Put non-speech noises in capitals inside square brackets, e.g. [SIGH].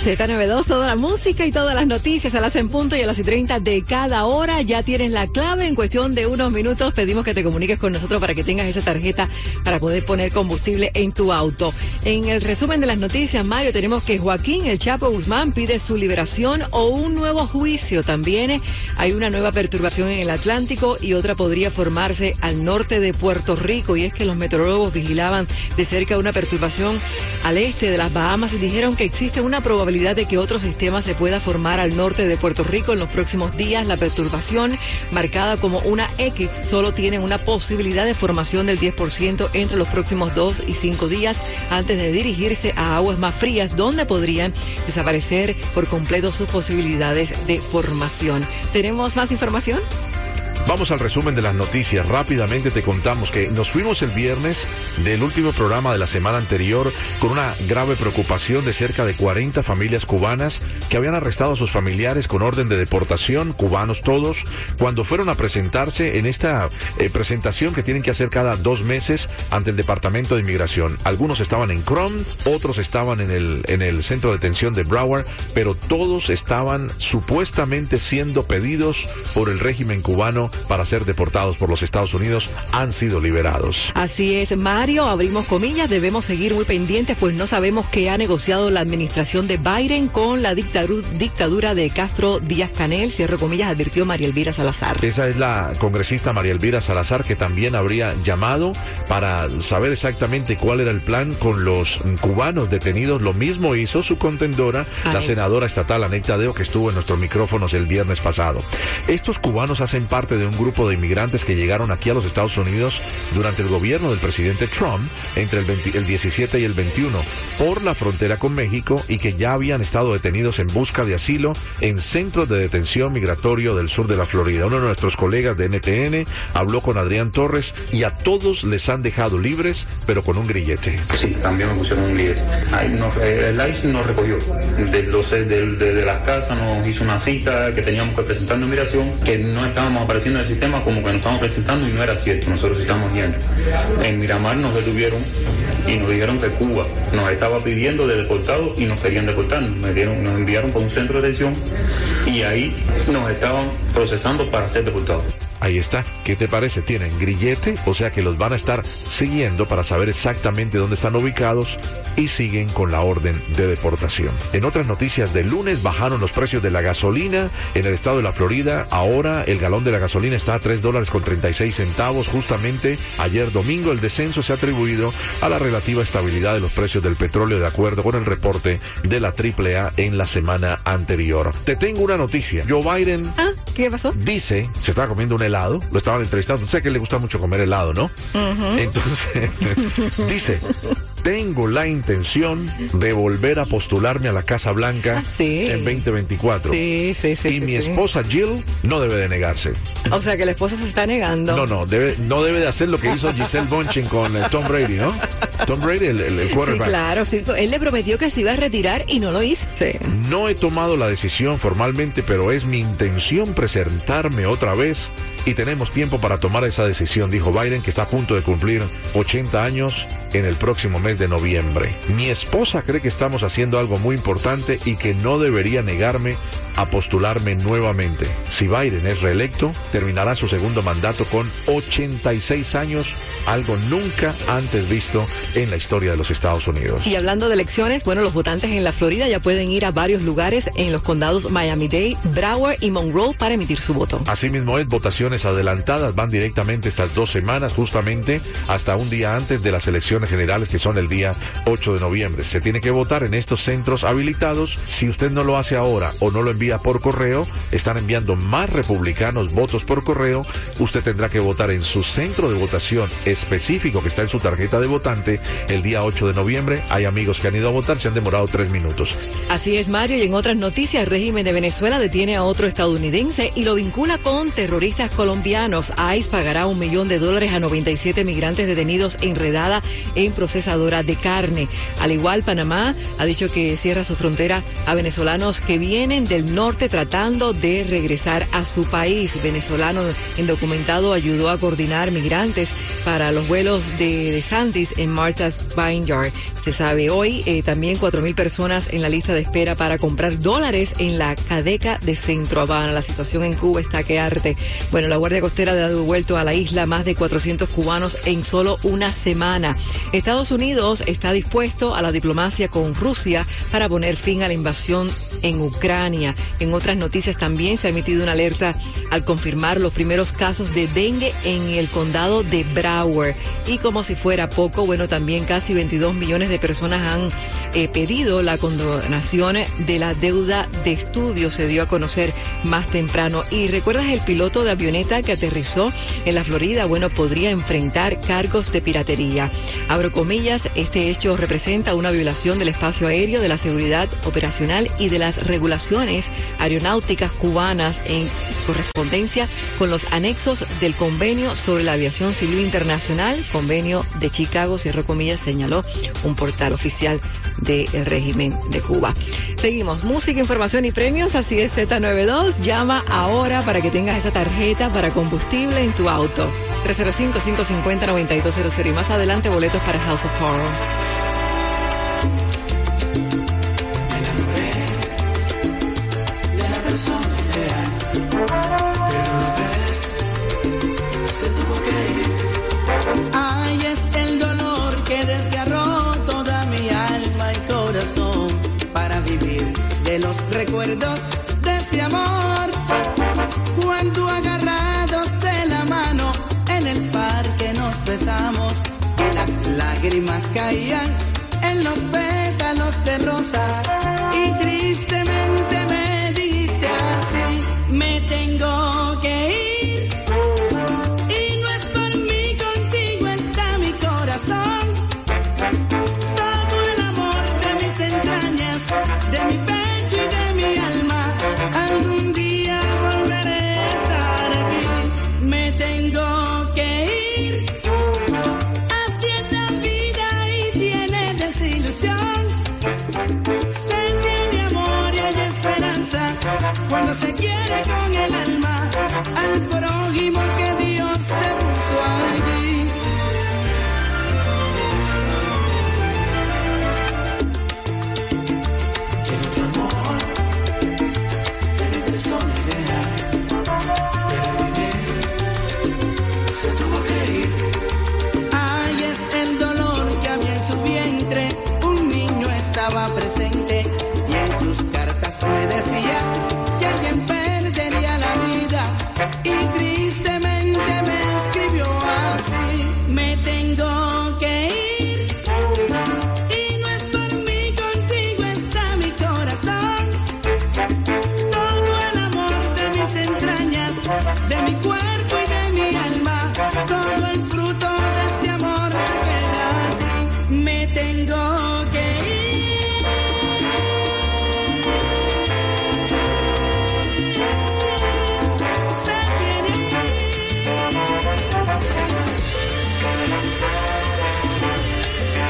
Z92, toda la música y todas las noticias a las en punto y a las y 30 de cada hora. Ya tienes la clave en cuestión de unos minutos. Pedimos que te comuniques con nosotros para que tengas esa tarjeta para poder poner combustible en tu auto. En el resumen de las noticias, Mario, tenemos que Joaquín El Chapo Guzmán pide su liberación o un nuevo juicio. También hay una nueva perturbación en el Atlántico y otra podría formarse al norte de Puerto Rico. Y es que los meteorólogos vigilaban de cerca una perturbación al este de las Bahamas dijeron que existe una probabilidad de que otro sistema se pueda formar al norte de Puerto Rico en los próximos días. La perturbación, marcada como una X, solo tiene una posibilidad de formación del 10% entre los próximos dos y cinco días antes de dirigirse a aguas más frías, donde podrían desaparecer por completo sus posibilidades de formación. ¿Tenemos más información? Vamos al resumen de las noticias. Rápidamente te contamos que nos fuimos el viernes del último programa de la semana anterior con una grave preocupación de cerca de 40 familias cubanas que habían arrestado a sus familiares con orden de deportación, cubanos todos, cuando fueron a presentarse en esta eh, presentación que tienen que hacer cada dos meses ante el Departamento de Inmigración. Algunos estaban en Crom, otros estaban en el, en el centro de detención de Broward, pero todos estaban supuestamente siendo pedidos por el régimen cubano para ser deportados por los Estados Unidos han sido liberados. Así es, Mario, abrimos comillas, debemos seguir muy pendientes, pues no sabemos qué ha negociado la administración de Biden con la dictadura de Castro Díaz Canel, cierro comillas, advirtió María Elvira Salazar. Esa es la congresista María Elvira Salazar que también habría llamado para saber exactamente cuál era el plan con los cubanos detenidos. Lo mismo hizo su contendora, la senadora estatal Aneta Deo, que estuvo en nuestros micrófonos el viernes pasado. Estos cubanos hacen parte de un grupo de inmigrantes que llegaron aquí a los Estados Unidos durante el gobierno del presidente Trump entre el, 17 y el 21 por la frontera con México y que ya habían estado detenidos en busca de asilo en centros de detención migratorio del sur de la Florida. Uno de nuestros colegas de NTN habló con Adrián Torres y a todos les han dejado libres, pero con un grillete. Sí, también me pusieron un grillete. Eh, el ICE nos recogió de, de, de, las casas, nos hizo una cita que teníamos que presentar en migración, que no estábamos apareciendo en el sistema como que nos estamos presentando y no era cierto, nosotros estamos yendo. En Miramar nos detuvieron y nos dijeron que Cuba nos estaba pidiendo de deportados y nos querían deportar. Nos enviaron para un centro de detención y ahí nos estaban procesando para ser deportados. Ahí está. ¿Qué te parece? Tienen grillete, o sea que los van a estar siguiendo para saber exactamente dónde están ubicados y siguen con la orden de deportación. En otras noticias del lunes bajaron los precios de la gasolina en el estado de la Florida. Ahora el galón de la gasolina está a 3 dólares con 36 centavos. Justamente ayer domingo el descenso se ha atribuido a la relativa estabilidad de los precios del petróleo de acuerdo con el reporte de la AAA en la semana anterior. Te tengo una noticia. Joe Biden... Ah, ¿qué pasó? Dice, se está comiendo una helado, lo estaban entrevistando, sé que le gusta mucho comer helado, ¿no? Entonces, [LAUGHS] dice, tengo la intención de volver a postularme a la Casa Blanca ah, en 2024. Sí, sí, sí. Y mi esposa Jill no debe de negarse. O sea que la esposa se está negando. No, no, debe, no debe de hacer lo que hizo Giselle Bonchin con eh, Tom Brady, ¿no? Tom Brady, el, el, quarterback. Sí, claro, sí. Él le prometió que se iba a retirar y no lo hizo. No he tomado la decisión formalmente, pero es mi intención presentarme otra vez y tenemos tiempo para tomar esa decisión, dijo Biden, que está a punto de cumplir 80 años en el próximo mes de noviembre. Mi esposa cree que estamos haciendo algo muy importante y que no debería negarme a postularme nuevamente. Si Biden es reelecto, terminará su segundo mandato con 86 años, algo nunca antes visto en la historia de los Estados Unidos. Y hablando de elecciones, bueno, los votantes en la Florida ya pueden ir a varios lugares en los condados Miami-Dade, Broward y Monroe para emitir su voto. Asimismo es votaciones adelantadas, van directamente estas dos semanas, justamente hasta un día antes de las elecciones generales que son el día 8 de noviembre. Se tiene que votar en estos centros habilitados. Si usted no lo hace ahora o no lo envía por correo. Están enviando más republicanos votos por correo. Usted tendrá que votar en su centro de votación específico que está en su tarjeta de votante el día 8 de noviembre. Hay amigos que han ido a votar, se han demorado tres minutos. Así es, Mario. Y en otras noticias, el régimen de Venezuela detiene a otro estadounidense y lo vincula con terroristas colombianos. ICE pagará un millón de dólares a 97 migrantes detenidos enredada en procesadora de carne. Al igual, Panamá ha dicho que cierra su frontera a venezolanos que vienen del norte tratando de regresar a su país. Venezolano indocumentado ayudó a coordinar migrantes para los vuelos de, de Santis en Martha's Vineyard. Se sabe hoy eh, también 4.000 personas en la lista de espera para comprar dólares en la cadeca de Centro Habana. La situación en Cuba está que arte. Bueno, la Guardia Costera ha devuelto a la isla más de 400 cubanos en solo una semana. Estados Unidos está dispuesto a la diplomacia con Rusia para poner fin a la invasión en Ucrania. En otras noticias también se ha emitido una alerta al confirmar los primeros casos de dengue en el condado de Broward. Y como si fuera poco, bueno, también casi 22 millones de personas han eh, pedido la condonación de la deuda de estudio. Se dio a conocer más temprano. Y recuerdas el piloto de avioneta que aterrizó en la Florida, bueno, podría enfrentar cargos de piratería. Abro comillas, este hecho representa una violación del espacio aéreo, de la seguridad operacional y de las regulaciones aeronáuticas cubanas en correspondencia con los anexos del convenio sobre la aviación civil internacional, convenio de Chicago, cierro comillas, señaló un portal oficial del régimen de Cuba. Seguimos, música, información y premios, así es Z92, llama ahora para que tengas esa tarjeta para combustible en tu auto. 305-550-9200 y más adelante boletos para House of Horror. Recuerdos de ese amor. Cuando agarrados de la mano en el parque nos besamos y las lágrimas caían en los pétalos de rosas que Dios te puso allí. Amor, en pero vivir se tuvo que